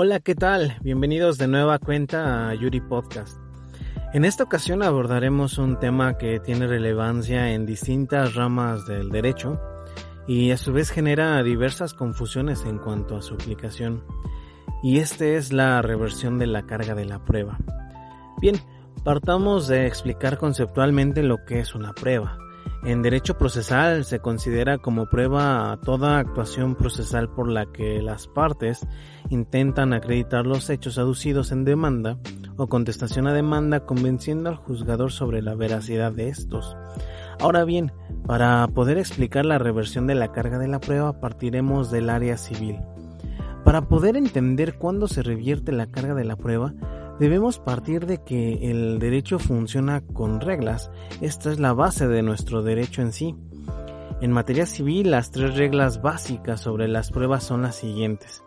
Hola, ¿qué tal? Bienvenidos de nueva cuenta a Yuri Podcast. En esta ocasión abordaremos un tema que tiene relevancia en distintas ramas del derecho y a su vez genera diversas confusiones en cuanto a su aplicación. Y este es la reversión de la carga de la prueba. Bien, partamos de explicar conceptualmente lo que es una prueba. En derecho procesal se considera como prueba toda actuación procesal por la que las partes intentan acreditar los hechos aducidos en demanda o contestación a demanda convenciendo al juzgador sobre la veracidad de estos. Ahora bien, para poder explicar la reversión de la carga de la prueba partiremos del área civil. Para poder entender cuándo se revierte la carga de la prueba, Debemos partir de que el derecho funciona con reglas. Esta es la base de nuestro derecho en sí. En materia civil, las tres reglas básicas sobre las pruebas son las siguientes.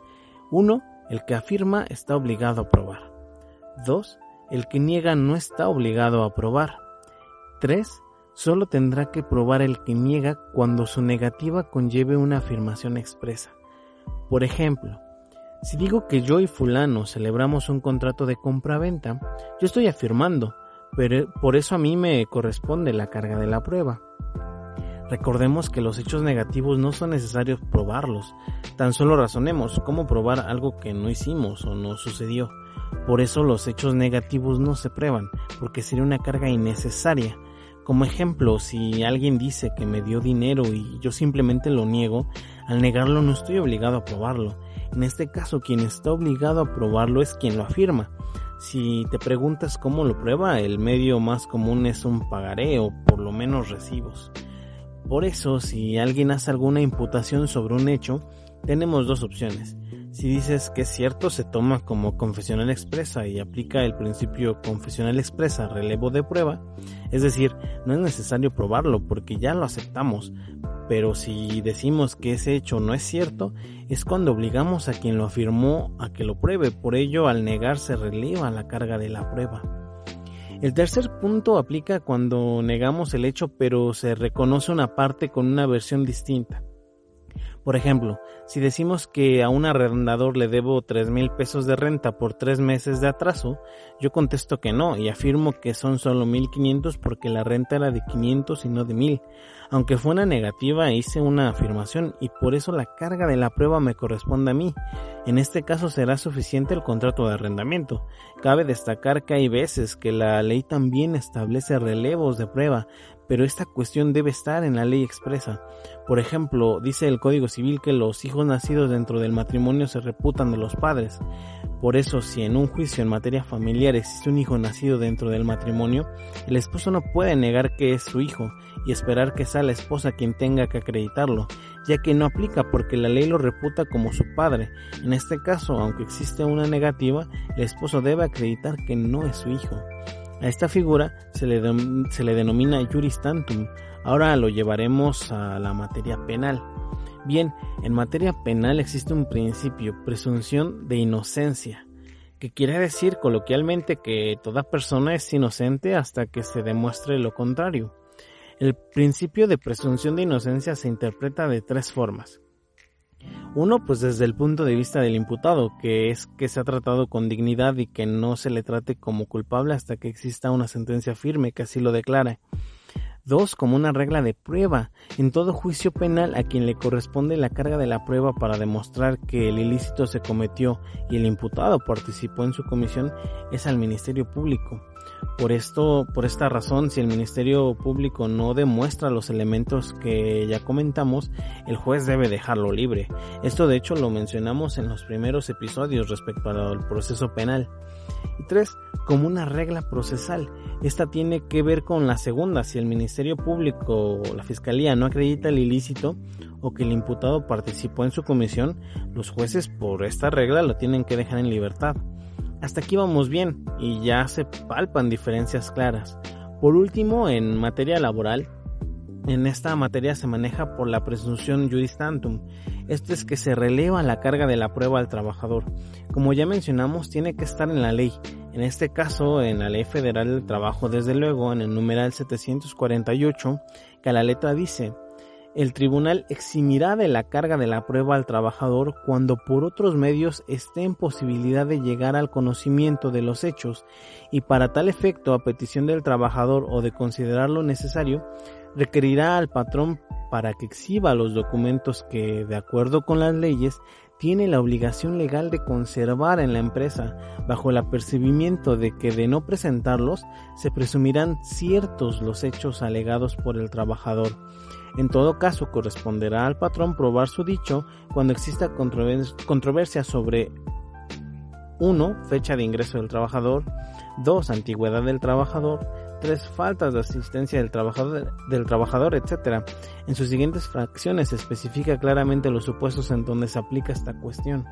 1. El que afirma está obligado a probar. 2. El que niega no está obligado a probar. 3. Solo tendrá que probar el que niega cuando su negativa conlleve una afirmación expresa. Por ejemplo, si digo que yo y fulano celebramos un contrato de compra-venta, yo estoy afirmando, pero por eso a mí me corresponde la carga de la prueba. Recordemos que los hechos negativos no son necesarios probarlos, tan solo razonemos cómo probar algo que no hicimos o no sucedió. Por eso los hechos negativos no se prueban, porque sería una carga innecesaria. Como ejemplo, si alguien dice que me dio dinero y yo simplemente lo niego, al negarlo no estoy obligado a probarlo en este caso, quien está obligado a probarlo es quien lo afirma. Si te preguntas cómo lo prueba, el medio más común es un pagaré o por lo menos recibos. Por eso, si alguien hace alguna imputación sobre un hecho, tenemos dos opciones. Si dices que es cierto, se toma como confesional expresa y aplica el principio confesional expresa relevo de prueba, es decir, no es necesario probarlo porque ya lo aceptamos, pero si decimos que ese hecho no es cierto, es cuando obligamos a quien lo afirmó a que lo pruebe, por ello al negar se releva la carga de la prueba. El tercer punto aplica cuando negamos el hecho pero se reconoce una parte con una versión distinta. Por ejemplo, si decimos que a un arrendador le debo tres mil pesos de renta por tres meses de atraso, yo contesto que no y afirmo que son solo 1500 porque la renta era de 500 y no de 1000. Aunque fue una negativa, hice una afirmación y por eso la carga de la prueba me corresponde a mí. En este caso será suficiente el contrato de arrendamiento. Cabe destacar que hay veces que la ley también establece relevos de prueba, pero esta cuestión debe estar en la ley expresa. Por ejemplo, dice el Código Civil que los hijos nacidos dentro del matrimonio se reputan de los padres. Por eso, si en un juicio en materia familiar existe un hijo nacido dentro del matrimonio, el esposo no puede negar que es su hijo y esperar que sea la esposa quien tenga que acreditarlo, ya que no aplica porque la ley lo reputa como su padre. En este caso, aunque existe una negativa, el esposo debe acreditar que no es su hijo. A esta figura se le, se le denomina juris tantum. Ahora lo llevaremos a la materia penal. Bien, en materia penal existe un principio, presunción de inocencia, que quiere decir coloquialmente que toda persona es inocente hasta que se demuestre lo contrario. El principio de presunción de inocencia se interpreta de tres formas. Uno, pues desde el punto de vista del imputado, que es que se ha tratado con dignidad y que no se le trate como culpable hasta que exista una sentencia firme que así lo declare. Dos, como una regla de prueba. En todo juicio penal a quien le corresponde la carga de la prueba para demostrar que el ilícito se cometió y el imputado participó en su comisión es al Ministerio Público. Por esto, por esta razón, si el Ministerio Público no demuestra los elementos que ya comentamos, el juez debe dejarlo libre. Esto de hecho lo mencionamos en los primeros episodios respecto al proceso penal. Y tres, como una regla procesal. Esta tiene que ver con la segunda, si el Ministerio Público o la Fiscalía no acredita el ilícito o que el imputado participó en su comisión, los jueces por esta regla lo tienen que dejar en libertad. Hasta aquí vamos bien y ya se palpan diferencias claras. Por último, en materia laboral, en esta materia se maneja por la presunción juris tantum. Esto es que se releva la carga de la prueba al trabajador. Como ya mencionamos, tiene que estar en la ley. En este caso, en la Ley Federal del Trabajo, desde luego, en el numeral 748, que la letra dice, el tribunal eximirá de la carga de la prueba al trabajador cuando por otros medios esté en posibilidad de llegar al conocimiento de los hechos y para tal efecto a petición del trabajador o de considerarlo necesario, requerirá al patrón para que exhiba los documentos que, de acuerdo con las leyes, tiene la obligación legal de conservar en la empresa, bajo el apercibimiento de que de no presentarlos se presumirán ciertos los hechos alegados por el trabajador. En todo caso, corresponderá al patrón probar su dicho cuando exista controversia sobre 1. Fecha de ingreso del trabajador, 2. Antigüedad del trabajador, tres faltas de asistencia del trabajador, del trabajador, etc. En sus siguientes fracciones se especifica claramente los supuestos en donde se aplica esta cuestión.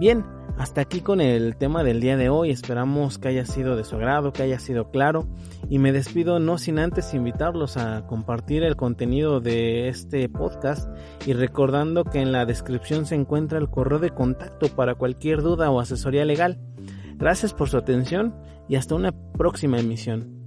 Bien, hasta aquí con el tema del día de hoy. Esperamos que haya sido de su agrado, que haya sido claro. Y me despido no sin antes invitarlos a compartir el contenido de este podcast y recordando que en la descripción se encuentra el correo de contacto para cualquier duda o asesoría legal. Gracias por su atención y hasta una próxima emisión.